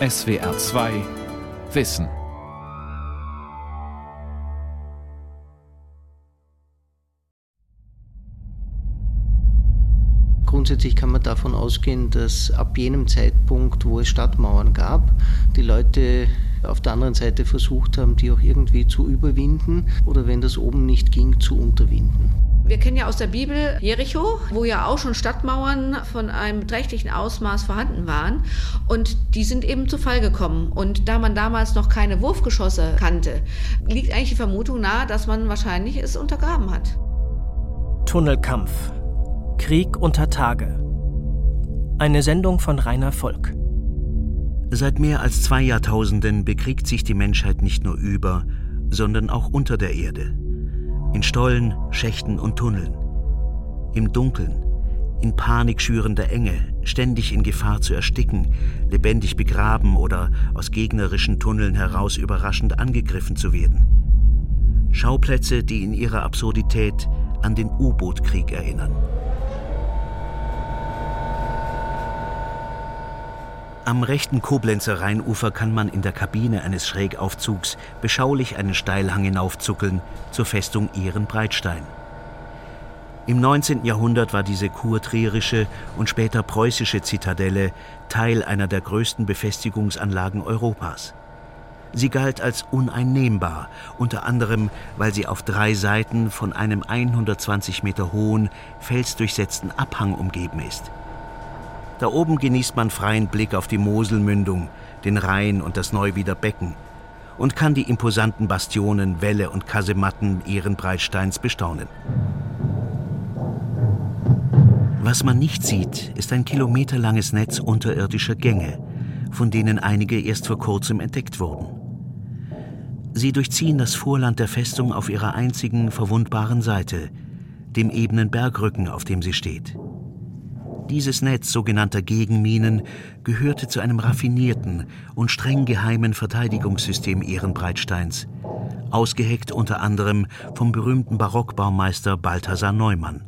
SWR 2 Wissen. Grundsätzlich kann man davon ausgehen, dass ab jenem Zeitpunkt, wo es Stadtmauern gab, die Leute auf der anderen Seite versucht haben, die auch irgendwie zu überwinden oder wenn das oben nicht ging, zu unterwinden. Wir kennen ja aus der Bibel Jericho, wo ja auch schon Stadtmauern von einem beträchtlichen Ausmaß vorhanden waren. Und die sind eben zu Fall gekommen. Und da man damals noch keine Wurfgeschosse kannte, liegt eigentlich die Vermutung nahe, dass man wahrscheinlich es untergraben hat. Tunnelkampf. Krieg unter Tage. Eine Sendung von Rainer Volk. Seit mehr als zwei Jahrtausenden bekriegt sich die Menschheit nicht nur über, sondern auch unter der Erde. In Stollen, Schächten und Tunneln. Im Dunkeln, in panikschürender Enge, ständig in Gefahr zu ersticken, lebendig begraben oder aus gegnerischen Tunneln heraus überraschend angegriffen zu werden. Schauplätze, die in ihrer Absurdität an den U-Boot-Krieg erinnern. Am rechten Koblenzer Rheinufer kann man in der Kabine eines Schrägaufzugs beschaulich einen Steilhang hinaufzuckeln zur Festung Ehrenbreitstein. Im 19. Jahrhundert war diese kurtrierische und später preußische Zitadelle Teil einer der größten Befestigungsanlagen Europas. Sie galt als uneinnehmbar, unter anderem, weil sie auf drei Seiten von einem 120 Meter hohen, felsdurchsetzten Abhang umgeben ist. Da oben genießt man freien Blick auf die Moselmündung, den Rhein und das Neuwieder Becken und kann die imposanten Bastionen, Wälle und Kasematten Ehrenbreitsteins bestaunen. Was man nicht sieht, ist ein kilometerlanges Netz unterirdischer Gänge, von denen einige erst vor kurzem entdeckt wurden. Sie durchziehen das Vorland der Festung auf ihrer einzigen verwundbaren Seite, dem ebenen Bergrücken, auf dem sie steht. Dieses Netz sogenannter Gegenminen gehörte zu einem raffinierten und streng geheimen Verteidigungssystem Ehrenbreitsteins, ausgeheckt unter anderem vom berühmten Barockbaumeister Balthasar Neumann.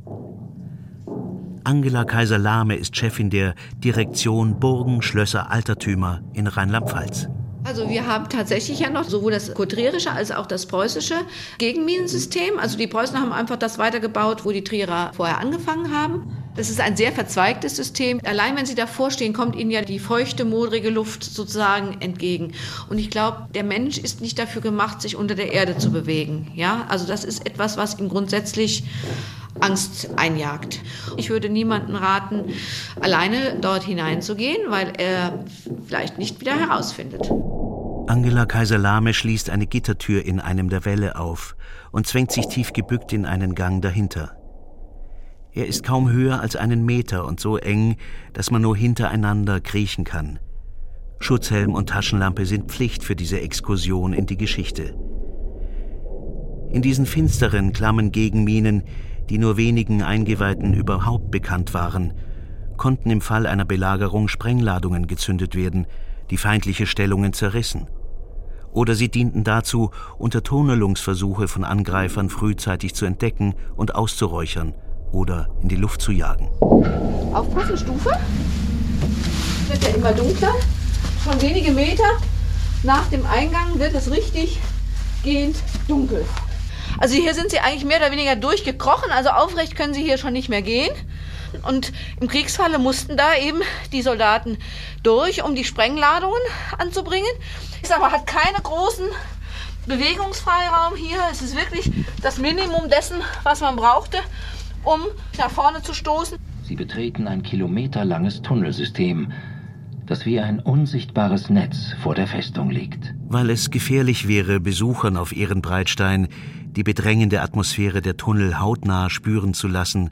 Angela Kaiser-Lahme ist Chefin der Direktion Burgen, Schlösser, Altertümer in Rheinland-Pfalz. Also wir haben tatsächlich ja noch sowohl das kotrierische als auch das preußische Gegenminensystem. Also die Preußen haben einfach das weitergebaut, wo die Trierer vorher angefangen haben. Das ist ein sehr verzweigtes System. Allein wenn Sie davor stehen, kommt Ihnen ja die feuchte, modrige Luft sozusagen entgegen. Und ich glaube, der Mensch ist nicht dafür gemacht, sich unter der Erde zu bewegen. Ja, also das ist etwas, was ihm grundsätzlich Angst einjagt. Ich würde niemanden raten, alleine dort hineinzugehen, weil er vielleicht nicht wieder herausfindet. Angela Kaiser-Lahme schließt eine Gittertür in einem der Wälle auf und zwängt sich tief gebückt in einen Gang dahinter. Er ist kaum höher als einen Meter und so eng, dass man nur hintereinander kriechen kann. Schutzhelm und Taschenlampe sind Pflicht für diese Exkursion in die Geschichte. In diesen finsteren, klammen Gegenminen die nur wenigen Eingeweihten überhaupt bekannt waren, konnten im Fall einer Belagerung Sprengladungen gezündet werden, die feindliche Stellungen zerrissen. Oder sie dienten dazu, Untertunnelungsversuche von Angreifern frühzeitig zu entdecken und auszuräuchern oder in die Luft zu jagen. Aufpassen, Stufe. Wird ja immer dunkler. Schon wenige Meter nach dem Eingang wird es richtig gehend dunkel. Also hier sind sie eigentlich mehr oder weniger durchgekrochen, also aufrecht können sie hier schon nicht mehr gehen. Und im Kriegsfalle mussten da eben die Soldaten durch, um die Sprengladungen anzubringen. Ich sag mal, hat keine großen Bewegungsfreiraum hier. Es ist wirklich das Minimum dessen, was man brauchte, um nach vorne zu stoßen. Sie betreten ein kilometerlanges Tunnelsystem, das wie ein unsichtbares Netz vor der Festung liegt. Weil es gefährlich wäre, Besuchern auf Ehrenbreitstein die bedrängende Atmosphäre der Tunnel hautnah spüren zu lassen,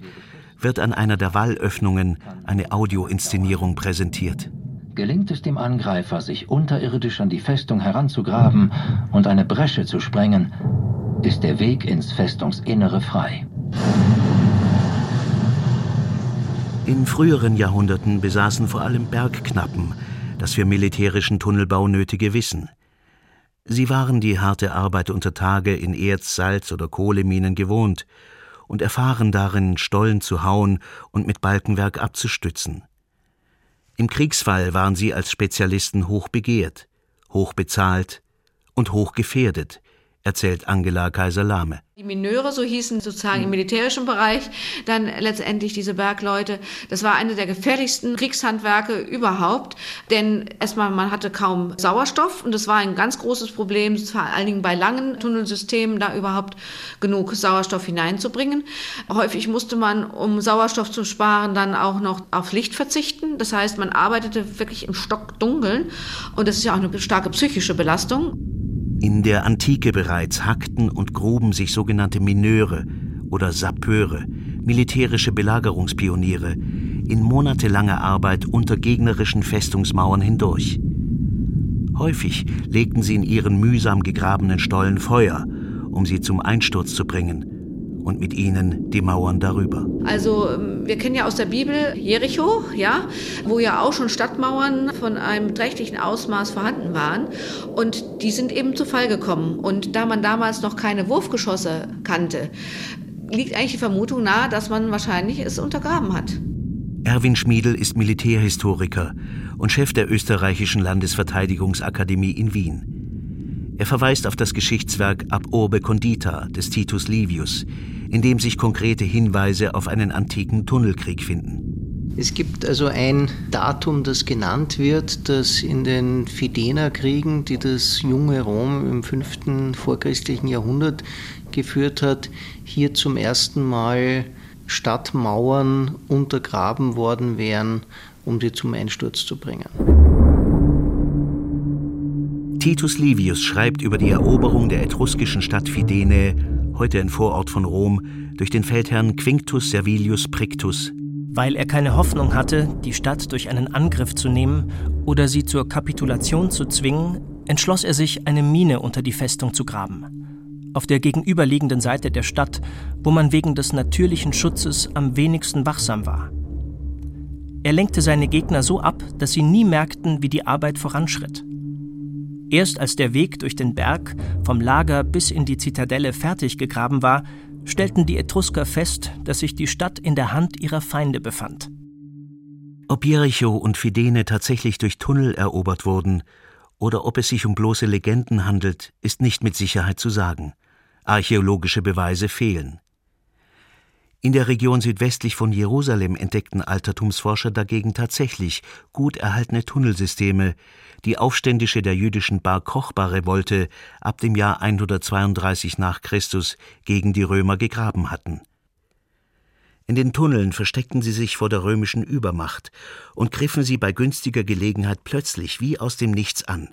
wird an einer der Wallöffnungen eine Audioinszenierung präsentiert. Gelingt es dem Angreifer, sich unterirdisch an die Festung heranzugraben und eine Bresche zu sprengen, ist der Weg ins Festungsinnere frei. In früheren Jahrhunderten besaßen vor allem Bergknappen das für militärischen Tunnelbau nötige Wissen – Sie waren die harte Arbeit unter Tage in Erz-, Salz- oder Kohleminen gewohnt und erfahren darin, Stollen zu hauen und mit Balkenwerk abzustützen. Im Kriegsfall waren sie als Spezialisten hoch begehrt, hoch bezahlt und hoch gefährdet, erzählt Angela Kaiser-Lahme. Die Mineure, so hießen sozusagen im militärischen Bereich dann letztendlich diese Bergleute. Das war eine der gefährlichsten Kriegshandwerke überhaupt, denn erstmal man hatte kaum Sauerstoff und das war ein ganz großes Problem, vor allen Dingen bei langen Tunnelsystemen, da überhaupt genug Sauerstoff hineinzubringen. Häufig musste man, um Sauerstoff zu sparen, dann auch noch auf Licht verzichten. Das heißt, man arbeitete wirklich im Stockdunkeln und das ist ja auch eine starke psychische Belastung. In der Antike bereits hackten und gruben sich sogenannte Mineure oder Sappeure, militärische Belagerungspioniere, in monatelanger Arbeit unter gegnerischen Festungsmauern hindurch. Häufig legten sie in ihren mühsam gegrabenen Stollen Feuer, um sie zum Einsturz zu bringen und mit ihnen die Mauern darüber. Also ähm, wir kennen ja aus der Bibel Jericho, ja, wo ja auch schon Stadtmauern von einem trächtlichen Ausmaß vorhanden waren und die sind eben zu Fall gekommen und da man damals noch keine Wurfgeschosse kannte, liegt eigentlich die Vermutung nahe, dass man wahrscheinlich es untergraben hat. Erwin Schmiedel ist Militärhistoriker und Chef der österreichischen Landesverteidigungsakademie in Wien. Er verweist auf das Geschichtswerk Ab Urbe Condita des Titus Livius, in dem sich konkrete Hinweise auf einen antiken Tunnelkrieg finden. Es gibt also ein Datum, das genannt wird, das in den Fidener-Kriegen, die das junge Rom im 5. vorchristlichen Jahrhundert geführt hat, hier zum ersten Mal Stadtmauern untergraben worden wären, um sie zum Einsturz zu bringen. Titus Livius schreibt über die Eroberung der etruskischen Stadt Fidene heute ein Vorort von Rom, durch den Feldherrn Quinctus Servilius Prictus. Weil er keine Hoffnung hatte, die Stadt durch einen Angriff zu nehmen oder sie zur Kapitulation zu zwingen, entschloss er sich, eine Mine unter die Festung zu graben. Auf der gegenüberliegenden Seite der Stadt, wo man wegen des natürlichen Schutzes am wenigsten wachsam war. Er lenkte seine Gegner so ab, dass sie nie merkten, wie die Arbeit voranschritt. Erst als der Weg durch den Berg vom Lager bis in die Zitadelle fertig gegraben war, stellten die Etrusker fest, dass sich die Stadt in der Hand ihrer Feinde befand. Ob Jericho und Fidene tatsächlich durch Tunnel erobert wurden oder ob es sich um bloße Legenden handelt, ist nicht mit Sicherheit zu sagen. Archäologische Beweise fehlen. In der Region südwestlich von Jerusalem entdeckten Altertumsforscher dagegen tatsächlich gut erhaltene Tunnelsysteme, die Aufständische der jüdischen Bar Kochba-Revolte ab dem Jahr 132 nach Christus gegen die Römer gegraben hatten. In den Tunneln versteckten sie sich vor der römischen Übermacht und griffen sie bei günstiger Gelegenheit plötzlich wie aus dem Nichts an.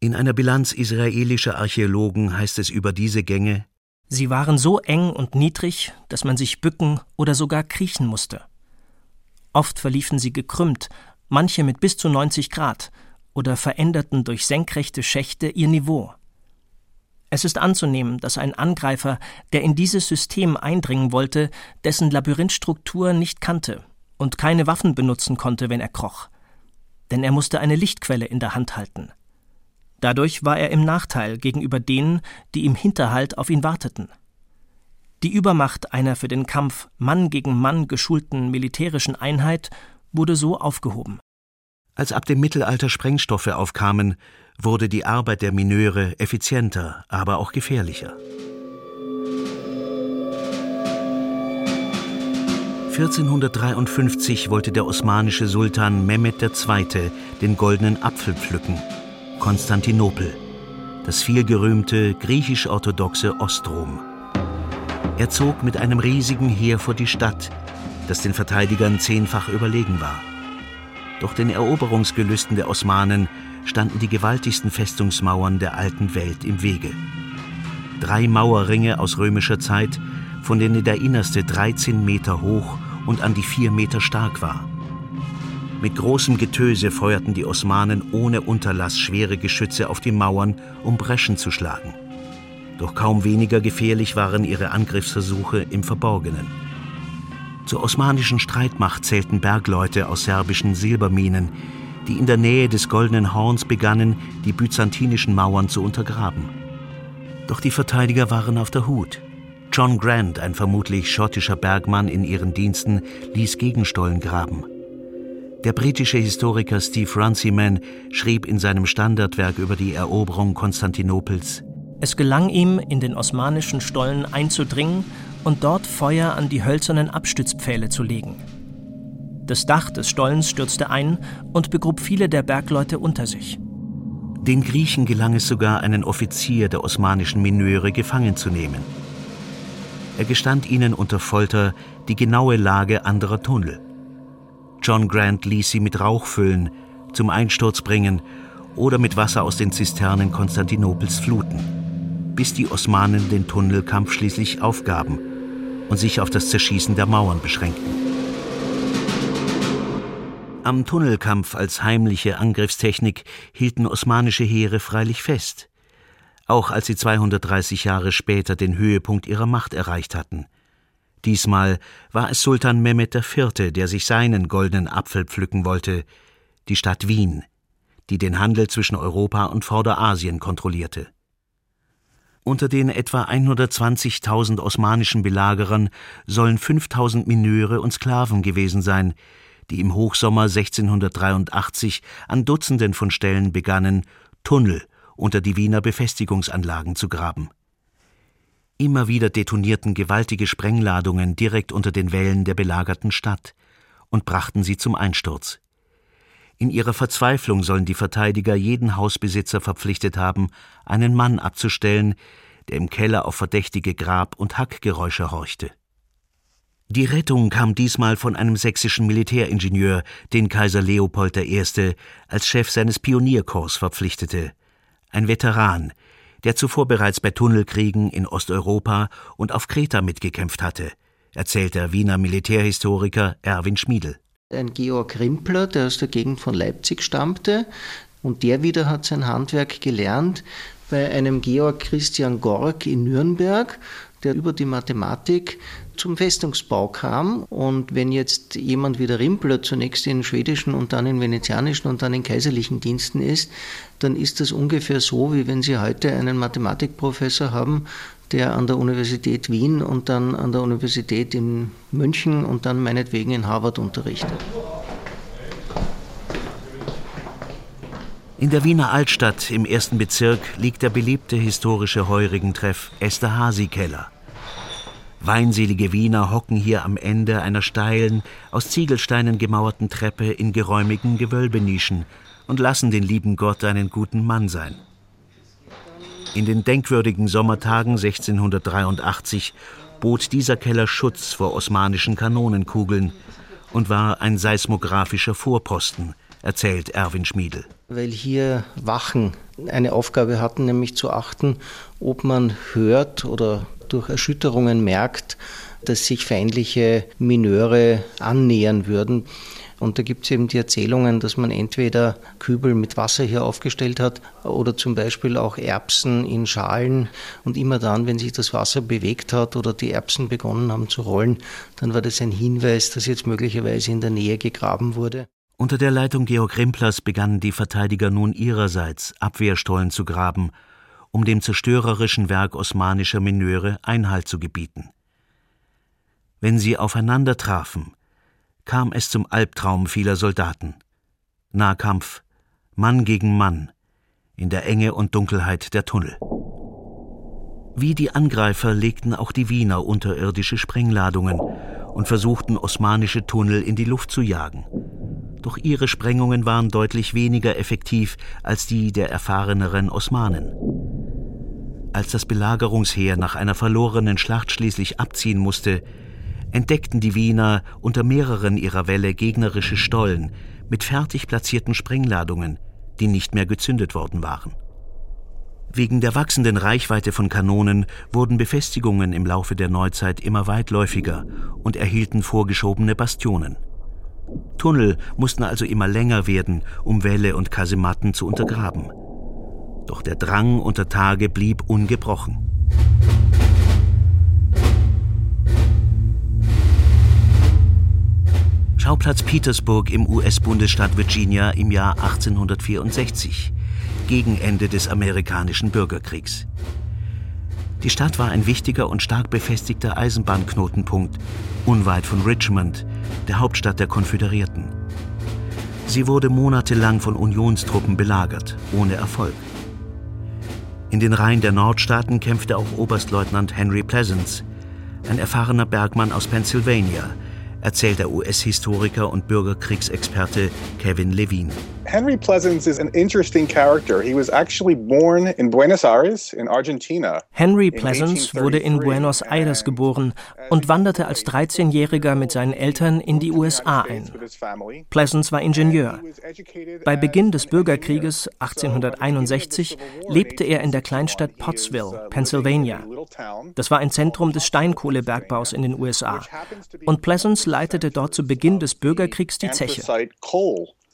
In einer Bilanz israelischer Archäologen heißt es über diese Gänge Sie waren so eng und niedrig, dass man sich bücken oder sogar kriechen musste. Oft verliefen sie gekrümmt, manche mit bis zu 90 Grad, oder veränderten durch senkrechte Schächte ihr Niveau. Es ist anzunehmen, dass ein Angreifer, der in dieses System eindringen wollte, dessen Labyrinthstruktur nicht kannte und keine Waffen benutzen konnte, wenn er kroch. Denn er musste eine Lichtquelle in der Hand halten. Dadurch war er im Nachteil gegenüber denen, die im Hinterhalt auf ihn warteten. Die Übermacht einer für den Kampf Mann gegen Mann geschulten militärischen Einheit wurde so aufgehoben. Als ab dem Mittelalter Sprengstoffe aufkamen, wurde die Arbeit der Mineure effizienter, aber auch gefährlicher. 1453 wollte der osmanische Sultan Mehmed II. den goldenen Apfel pflücken Konstantinopel, das vielgerühmte griechisch-orthodoxe Ostrom. Er zog mit einem riesigen Heer vor die Stadt, das den Verteidigern zehnfach überlegen war. Doch den Eroberungsgelüsten der Osmanen standen die gewaltigsten Festungsmauern der alten Welt im Wege. Drei Mauerringe aus römischer Zeit, von denen der innerste 13 Meter hoch und an die vier Meter stark war. Mit großem Getöse feuerten die Osmanen ohne Unterlass schwere Geschütze auf die Mauern, um Breschen zu schlagen. Doch kaum weniger gefährlich waren ihre Angriffsversuche im Verborgenen. Zur osmanischen Streitmacht zählten Bergleute aus serbischen Silberminen, die in der Nähe des Goldenen Horns begannen, die byzantinischen Mauern zu untergraben. Doch die Verteidiger waren auf der Hut. John Grant, ein vermutlich schottischer Bergmann in ihren Diensten, ließ Gegenstollen graben. Der britische Historiker Steve Runciman schrieb in seinem Standardwerk über die Eroberung Konstantinopels Es gelang ihm, in den osmanischen Stollen einzudringen und dort Feuer an die hölzernen Abstützpfähle zu legen. Das Dach des Stollens stürzte ein und begrub viele der Bergleute unter sich. Den Griechen gelang es sogar, einen Offizier der osmanischen Minöre gefangen zu nehmen. Er gestand ihnen unter Folter die genaue Lage anderer Tunnel. John Grant ließ sie mit Rauch füllen, zum Einsturz bringen oder mit Wasser aus den Zisternen Konstantinopels fluten, bis die Osmanen den Tunnelkampf schließlich aufgaben und sich auf das Zerschießen der Mauern beschränkten. Am Tunnelkampf als heimliche Angriffstechnik hielten osmanische Heere freilich fest, auch als sie 230 Jahre später den Höhepunkt ihrer Macht erreicht hatten. Diesmal war es Sultan Mehmed IV., der sich seinen goldenen Apfel pflücken wollte, die Stadt Wien, die den Handel zwischen Europa und Vorderasien kontrollierte. Unter den etwa 120.000 osmanischen Belagerern sollen 5.000 Minöre und Sklaven gewesen sein, die im Hochsommer 1683 an Dutzenden von Stellen begannen, Tunnel unter die Wiener Befestigungsanlagen zu graben. Immer wieder detonierten gewaltige Sprengladungen direkt unter den Wällen der belagerten Stadt und brachten sie zum Einsturz. In ihrer Verzweiflung sollen die Verteidiger jeden Hausbesitzer verpflichtet haben, einen Mann abzustellen, der im Keller auf verdächtige Grab- und Hackgeräusche horchte. Die Rettung kam diesmal von einem sächsischen Militäringenieur, den Kaiser Leopold I. als Chef seines Pionierkorps verpflichtete. Ein Veteran, der zuvor bereits bei Tunnelkriegen in Osteuropa und auf Kreta mitgekämpft hatte, erzählt der Wiener Militärhistoriker Erwin Schmiedel. Ein Georg Rimpler, der aus der Gegend von Leipzig stammte, und der wieder hat sein Handwerk gelernt bei einem Georg Christian Gork in Nürnberg, der über die Mathematik zum Festungsbau kam. Und wenn jetzt jemand wie der Rimpler zunächst in schwedischen und dann in venezianischen und dann in kaiserlichen Diensten ist, dann ist das ungefähr so, wie wenn Sie heute einen Mathematikprofessor haben, der an der Universität Wien und dann an der Universität in München und dann meinetwegen in Harvard unterrichtet. In der Wiener Altstadt im ersten Bezirk liegt der beliebte historische Heurigentreff Esterhazy-Keller. Weinselige Wiener hocken hier am Ende einer steilen, aus Ziegelsteinen gemauerten Treppe in geräumigen Gewölbenischen und lassen den lieben Gott einen guten Mann sein. In den denkwürdigen Sommertagen 1683 bot dieser Keller Schutz vor osmanischen Kanonenkugeln und war ein seismografischer Vorposten, erzählt Erwin Schmiedel. Weil hier Wachen eine Aufgabe hatten, nämlich zu achten, ob man hört oder durch Erschütterungen merkt, dass sich feindliche Mineure annähern würden. Und da gibt es eben die Erzählungen, dass man entweder Kübel mit Wasser hier aufgestellt hat oder zum Beispiel auch Erbsen in Schalen. Und immer dann, wenn sich das Wasser bewegt hat oder die Erbsen begonnen haben zu rollen, dann war das ein Hinweis, dass jetzt möglicherweise in der Nähe gegraben wurde. Unter der Leitung Georg Rimplers begannen die Verteidiger nun ihrerseits Abwehrstollen zu graben um dem zerstörerischen Werk osmanischer Mineure Einhalt zu gebieten. Wenn sie aufeinander trafen, kam es zum Albtraum vieler Soldaten. Nahkampf, Mann gegen Mann, in der Enge und Dunkelheit der Tunnel. Wie die Angreifer legten auch die Wiener unterirdische Sprengladungen und versuchten osmanische Tunnel in die Luft zu jagen. Doch ihre Sprengungen waren deutlich weniger effektiv als die der erfahreneren Osmanen. Als das Belagerungsheer nach einer verlorenen Schlacht schließlich abziehen musste, entdeckten die Wiener unter mehreren ihrer Wälle gegnerische Stollen mit fertig platzierten Sprengladungen, die nicht mehr gezündet worden waren. Wegen der wachsenden Reichweite von Kanonen wurden Befestigungen im Laufe der Neuzeit immer weitläufiger und erhielten vorgeschobene Bastionen. Tunnel mussten also immer länger werden, um Wälle und Kasematten zu untergraben doch der Drang unter Tage blieb ungebrochen. Schauplatz Petersburg im US-Bundesstaat Virginia im Jahr 1864, gegen Ende des amerikanischen Bürgerkriegs. Die Stadt war ein wichtiger und stark befestigter Eisenbahnknotenpunkt, unweit von Richmond, der Hauptstadt der Konföderierten. Sie wurde monatelang von Unionstruppen belagert, ohne Erfolg. In den Reihen der Nordstaaten kämpfte auch Oberstleutnant Henry Pleasants, ein erfahrener Bergmann aus Pennsylvania, erzählt der US-Historiker und Bürgerkriegsexperte Kevin Levine. Henry Pleasants is an interesting character. He was actually born in Buenos Aires in Argentina. Henry Pleasants wurde in Buenos Aires geboren und wanderte als 13-Jähriger mit seinen Eltern in die USA ein. Pleasants war Ingenieur. Bei Beginn des Bürgerkrieges 1861 lebte er in der Kleinstadt Pottsville, Pennsylvania. Das war ein Zentrum des Steinkohlebergbaus in den USA. Und Pleasants leitete dort zu Beginn des Bürgerkriegs die Zeche.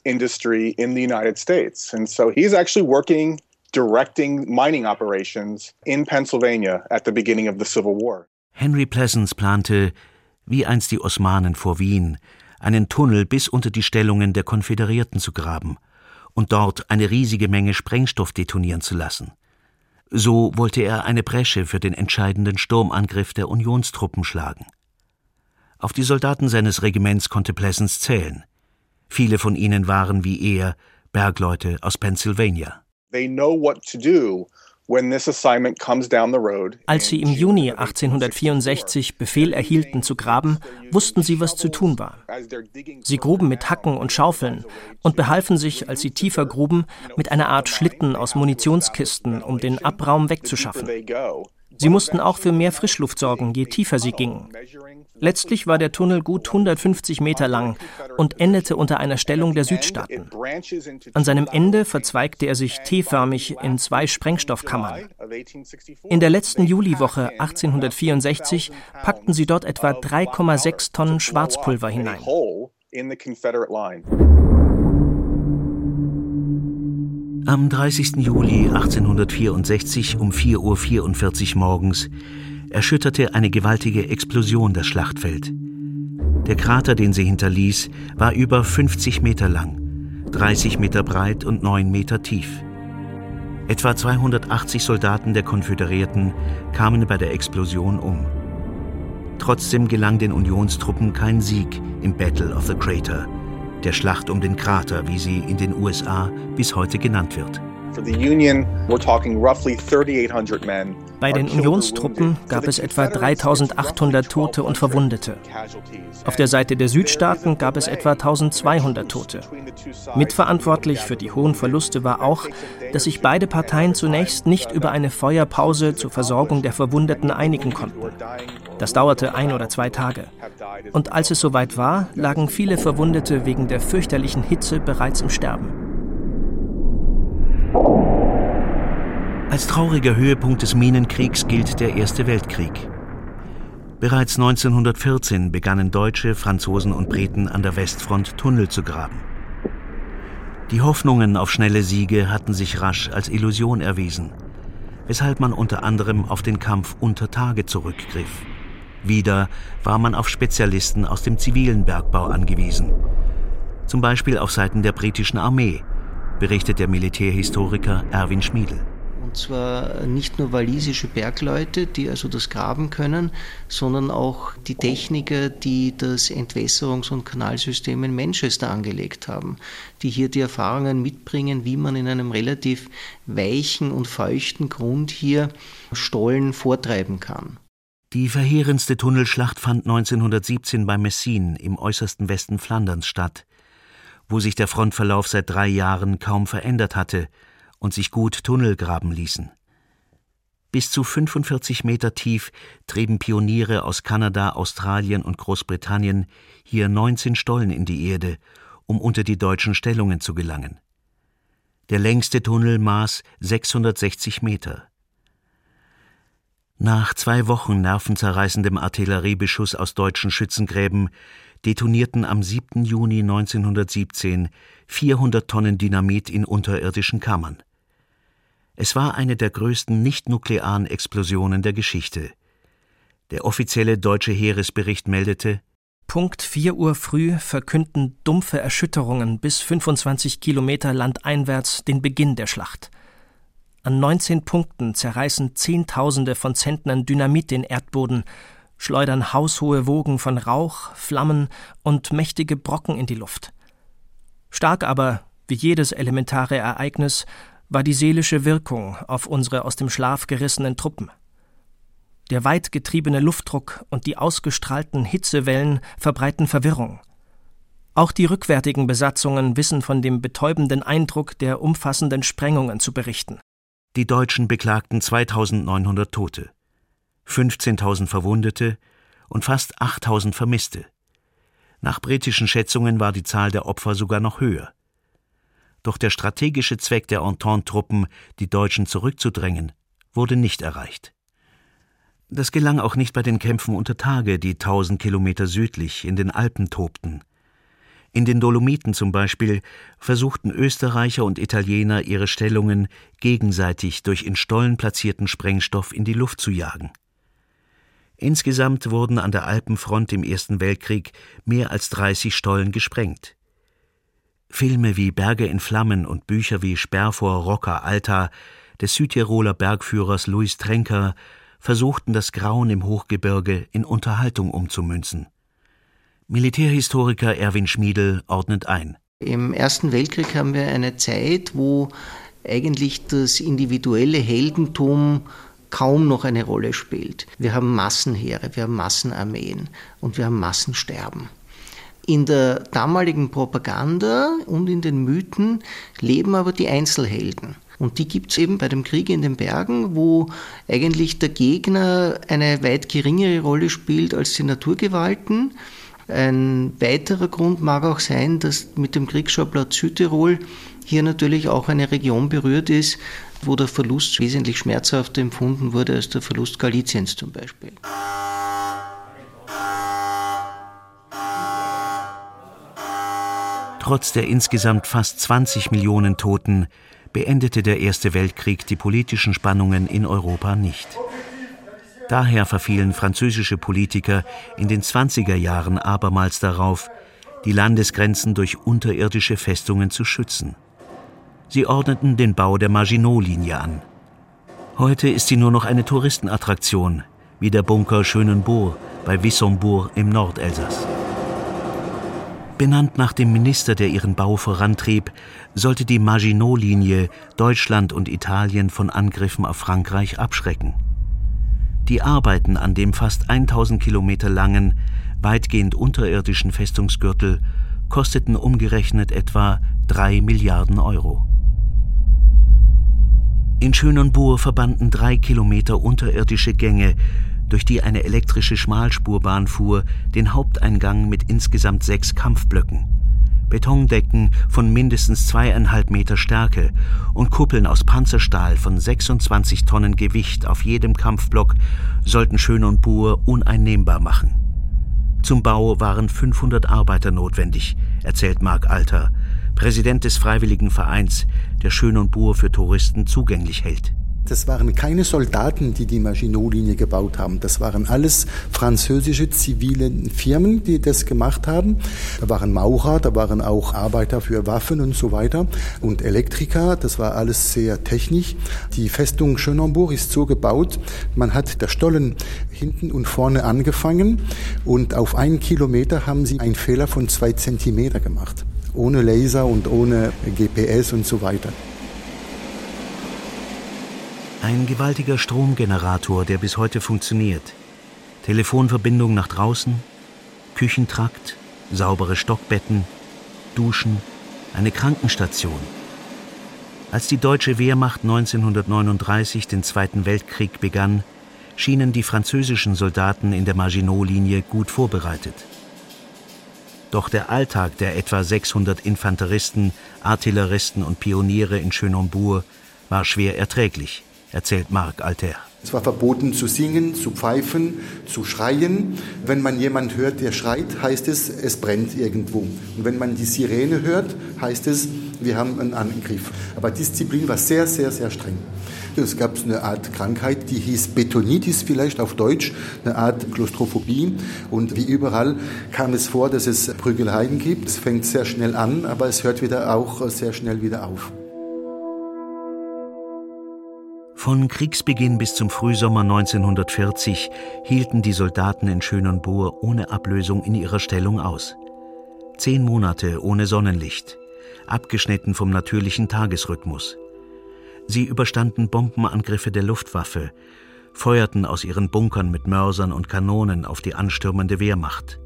industry in the United States. And so he's actually working directing mining operations in Pennsylvania at the beginning of the Civil War. Henry Pleasants plante, wie einst die Osmanen vor Wien, einen Tunnel bis unter die Stellungen der Konföderierten zu graben und dort eine riesige Menge Sprengstoff detonieren zu lassen. So wollte er eine Bresche für den entscheidenden Sturmangriff der Unionstruppen schlagen. Auf die Soldaten seines Regiments konnte Pleasants zählen. Viele von ihnen waren wie er Bergleute aus Pennsylvania. Als sie im Juni 1864 Befehl erhielten zu graben, wussten sie, was zu tun war. Sie gruben mit Hacken und Schaufeln und behalfen sich, als sie tiefer gruben, mit einer Art Schlitten aus Munitionskisten, um den Abraum wegzuschaffen. Sie mussten auch für mehr Frischluft sorgen, je tiefer sie gingen. Letztlich war der Tunnel gut 150 Meter lang und endete unter einer Stellung der Südstaaten. An seinem Ende verzweigte er sich T-förmig in zwei Sprengstoffkammern. In der letzten Juliwoche 1864 packten sie dort etwa 3,6 Tonnen Schwarzpulver hinein. Am 30. Juli 1864 um 4.44 Uhr morgens erschütterte eine gewaltige Explosion das Schlachtfeld. Der Krater, den sie hinterließ, war über 50 Meter lang, 30 Meter breit und 9 Meter tief. Etwa 280 Soldaten der Konföderierten kamen bei der Explosion um. Trotzdem gelang den Unionstruppen kein Sieg im Battle of the Crater, der Schlacht um den Krater, wie sie in den USA bis heute genannt wird. Bei den Unionstruppen gab es etwa 3800 Tote und Verwundete. Auf der Seite der Südstaaten gab es etwa 1200 Tote. Mitverantwortlich für die hohen Verluste war auch, dass sich beide Parteien zunächst nicht über eine Feuerpause zur Versorgung der Verwundeten einigen konnten. Das dauerte ein oder zwei Tage. Und als es soweit war, lagen viele Verwundete wegen der fürchterlichen Hitze bereits im Sterben. Als trauriger Höhepunkt des Minenkriegs gilt der Erste Weltkrieg. Bereits 1914 begannen Deutsche, Franzosen und Briten an der Westfront Tunnel zu graben. Die Hoffnungen auf schnelle Siege hatten sich rasch als Illusion erwiesen, weshalb man unter anderem auf den Kampf unter Tage zurückgriff. Wieder war man auf Spezialisten aus dem zivilen Bergbau angewiesen, zum Beispiel auf Seiten der britischen Armee, berichtet der Militärhistoriker Erwin Schmiedel. Und zwar nicht nur walisische Bergleute, die also das graben können, sondern auch die Techniker, die das Entwässerungs- und Kanalsystem in Manchester angelegt haben, die hier die Erfahrungen mitbringen, wie man in einem relativ weichen und feuchten Grund hier Stollen vortreiben kann. Die verheerendste Tunnelschlacht fand 1917 bei Messines im äußersten Westen Flanderns statt wo sich der Frontverlauf seit drei Jahren kaum verändert hatte und sich gut Tunnel graben ließen. Bis zu 45 Meter tief trieben Pioniere aus Kanada, Australien und Großbritannien hier 19 Stollen in die Erde, um unter die deutschen Stellungen zu gelangen. Der längste Tunnel maß 660 Meter. Nach zwei Wochen nervenzerreißendem Artilleriebeschuss aus deutschen Schützengräben detonierten am 7. Juni 1917 400 Tonnen Dynamit in unterirdischen Kammern. Es war eine der größten nicht-nuklearen Explosionen der Geschichte. Der offizielle deutsche Heeresbericht meldete, Punkt 4 Uhr früh verkünden dumpfe Erschütterungen bis 25 Kilometer landeinwärts den Beginn der Schlacht. An 19 Punkten zerreißen Zehntausende von Zentnern Dynamit den Erdboden schleudern haushohe Wogen von Rauch, Flammen und mächtige Brocken in die Luft. Stark aber, wie jedes elementare Ereignis, war die seelische Wirkung auf unsere aus dem Schlaf gerissenen Truppen. Der weit getriebene Luftdruck und die ausgestrahlten Hitzewellen verbreiten Verwirrung. Auch die rückwärtigen Besatzungen wissen von dem betäubenden Eindruck der umfassenden Sprengungen zu berichten. Die Deutschen beklagten 2900 Tote, 15.000 Verwundete und fast 8000 Vermisste. Nach britischen Schätzungen war die Zahl der Opfer sogar noch höher. Doch der strategische Zweck der Entente-Truppen, die Deutschen zurückzudrängen, wurde nicht erreicht. Das gelang auch nicht bei den Kämpfen unter Tage, die tausend Kilometer südlich in den Alpen tobten. In den Dolomiten zum Beispiel versuchten Österreicher und Italiener ihre Stellungen gegenseitig durch in Stollen platzierten Sprengstoff in die Luft zu jagen. Insgesamt wurden an der Alpenfront im Ersten Weltkrieg mehr als 30 Stollen gesprengt. Filme wie Berge in Flammen und Bücher wie Sperr vor Rocker Alta des Südtiroler Bergführers Louis Trenker versuchten das Grauen im Hochgebirge in Unterhaltung umzumünzen. Militärhistoriker Erwin Schmiedel ordnet ein. Im Ersten Weltkrieg haben wir eine Zeit, wo eigentlich das individuelle Heldentum kaum noch eine Rolle spielt. Wir haben Massenheere, wir haben Massenarmeen und wir haben Massensterben. In der damaligen Propaganda und in den Mythen leben aber die Einzelhelden. Und die gibt es eben bei dem Krieg in den Bergen, wo eigentlich der Gegner eine weit geringere Rolle spielt als die Naturgewalten. Ein weiterer Grund mag auch sein, dass mit dem Kriegsschauplatz Südtirol hier natürlich auch eine Region berührt ist, wo der Verlust wesentlich schmerzhafter empfunden wurde als der Verlust Galiciens zum Beispiel. Trotz der insgesamt fast 20 Millionen Toten beendete der Erste Weltkrieg die politischen Spannungen in Europa nicht. Daher verfielen französische Politiker in den 20er Jahren abermals darauf, die Landesgrenzen durch unterirdische Festungen zu schützen. Sie ordneten den Bau der Maginot-Linie an. Heute ist sie nur noch eine Touristenattraktion, wie der Bunker Schönenbourg bei Wissembourg im Nordelsass. Benannt nach dem Minister, der ihren Bau vorantrieb, sollte die Maginot-Linie Deutschland und Italien von Angriffen auf Frankreich abschrecken. Die Arbeiten an dem fast 1000 Kilometer langen, weitgehend unterirdischen Festungsgürtel kosteten umgerechnet etwa 3 Milliarden Euro. In Schönenbourg verbanden drei Kilometer unterirdische Gänge, durch die eine elektrische Schmalspurbahn fuhr, den Haupteingang mit insgesamt sechs Kampfblöcken. Betondecken von mindestens zweieinhalb Meter Stärke und Kuppeln aus Panzerstahl von 26 Tonnen Gewicht auf jedem Kampfblock sollten Schönenbourg uneinnehmbar machen. Zum Bau waren 500 Arbeiter notwendig, erzählt Mark Alter, Präsident des Freiwilligen Vereins, der Schönenbourg für Touristen zugänglich hält. Das waren keine Soldaten, die die Maginot-Linie gebaut haben. Das waren alles französische zivile Firmen, die das gemacht haben. Da waren Maurer, da waren auch Arbeiter für Waffen und so weiter und Elektriker. Das war alles sehr technisch. Die Festung Schönenbourg ist so gebaut, man hat der Stollen hinten und vorne angefangen und auf einen Kilometer haben sie einen Fehler von zwei Zentimeter gemacht. Ohne Laser und ohne GPS und so weiter. Ein gewaltiger Stromgenerator, der bis heute funktioniert. Telefonverbindung nach draußen, Küchentrakt, saubere Stockbetten, Duschen, eine Krankenstation. Als die deutsche Wehrmacht 1939 den Zweiten Weltkrieg begann, schienen die französischen Soldaten in der Maginot-Linie gut vorbereitet. Doch der Alltag der etwa 600 Infanteristen, Artilleristen und Pioniere in Schönenbourg war schwer erträglich erzählt Marc Alter. Es war verboten zu singen, zu pfeifen, zu schreien. Wenn man jemand hört, der schreit, heißt es, es brennt irgendwo. Und wenn man die Sirene hört, heißt es, wir haben einen Angriff. Aber Disziplin war sehr, sehr, sehr streng. Es gab eine Art Krankheit, die hieß Betonitis vielleicht auf Deutsch, eine Art Klaustrophobie. Und wie überall kam es vor, dass es Prügeleien gibt. Es fängt sehr schnell an, aber es hört wieder auch sehr schnell wieder auf. Von Kriegsbeginn bis zum Frühsommer 1940 hielten die Soldaten in Schönenbourg ohne Ablösung in ihrer Stellung aus. Zehn Monate ohne Sonnenlicht, abgeschnitten vom natürlichen Tagesrhythmus. Sie überstanden Bombenangriffe der Luftwaffe, feuerten aus ihren Bunkern mit Mörsern und Kanonen auf die anstürmende Wehrmacht.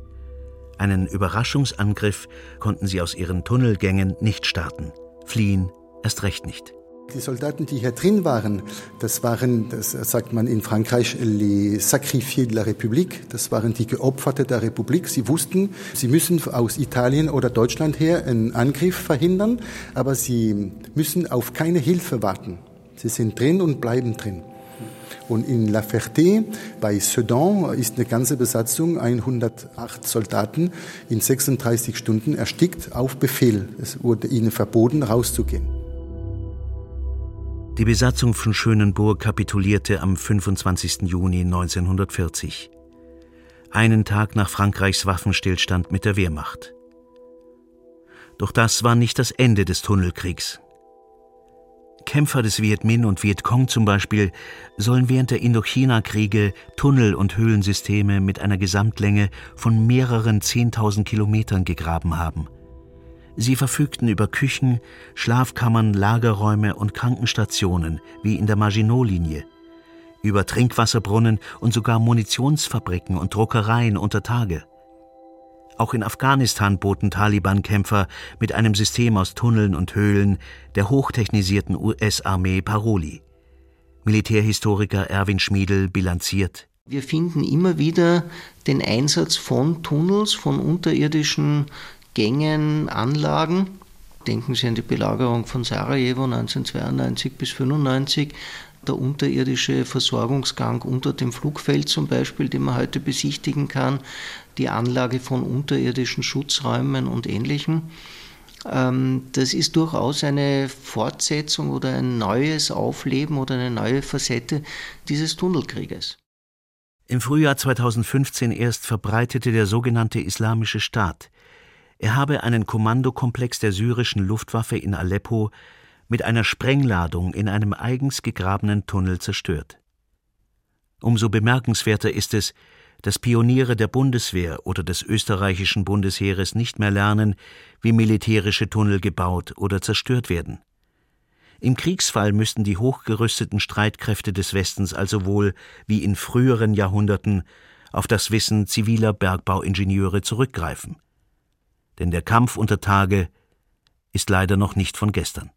Einen Überraschungsangriff konnten sie aus ihren Tunnelgängen nicht starten, fliehen erst recht nicht. Die Soldaten, die hier drin waren, das waren, das sagt man in Frankreich, les sacrifiés de la République. Das waren die Geopferte der Republik. Sie wussten, sie müssen aus Italien oder Deutschland her einen Angriff verhindern, aber sie müssen auf keine Hilfe warten. Sie sind drin und bleiben drin. Und in La Ferté bei Sedan ist eine ganze Besatzung, 108 Soldaten, in 36 Stunden erstickt auf Befehl. Es wurde ihnen verboten, rauszugehen. Die Besatzung von Schönenburg kapitulierte am 25. Juni 1940. Einen Tag nach Frankreichs Waffenstillstand mit der Wehrmacht. Doch das war nicht das Ende des Tunnelkriegs. Kämpfer des Viet Minh und Viet Cong zum Beispiel sollen während der Indochina-Kriege Tunnel- und Höhlensysteme mit einer Gesamtlänge von mehreren Zehntausend Kilometern gegraben haben. Sie verfügten über Küchen, Schlafkammern, Lagerräume und Krankenstationen, wie in der Maginot-Linie, über Trinkwasserbrunnen und sogar Munitionsfabriken und Druckereien unter Tage. Auch in Afghanistan boten Taliban-Kämpfer mit einem System aus Tunneln und Höhlen der hochtechnisierten US-Armee Paroli. Militärhistoriker Erwin Schmiedel bilanziert. Wir finden immer wieder den Einsatz von Tunnels, von unterirdischen Gängen, Anlagen. Denken Sie an die Belagerung von Sarajevo 1992 bis 1995 der unterirdische Versorgungsgang unter dem Flugfeld zum Beispiel, den man heute besichtigen kann, die Anlage von unterirdischen Schutzräumen und Ähnlichem. Ähm, das ist durchaus eine Fortsetzung oder ein neues Aufleben oder eine neue Facette dieses Tunnelkrieges. Im Frühjahr 2015 erst verbreitete der sogenannte Islamische Staat, er habe einen Kommandokomplex der syrischen Luftwaffe in Aleppo mit einer Sprengladung in einem eigens gegrabenen Tunnel zerstört. Umso bemerkenswerter ist es, dass Pioniere der Bundeswehr oder des österreichischen Bundesheeres nicht mehr lernen, wie militärische Tunnel gebaut oder zerstört werden. Im Kriegsfall müssten die hochgerüsteten Streitkräfte des Westens also wohl, wie in früheren Jahrhunderten, auf das Wissen ziviler Bergbauingenieure zurückgreifen. Denn der Kampf unter Tage ist leider noch nicht von gestern.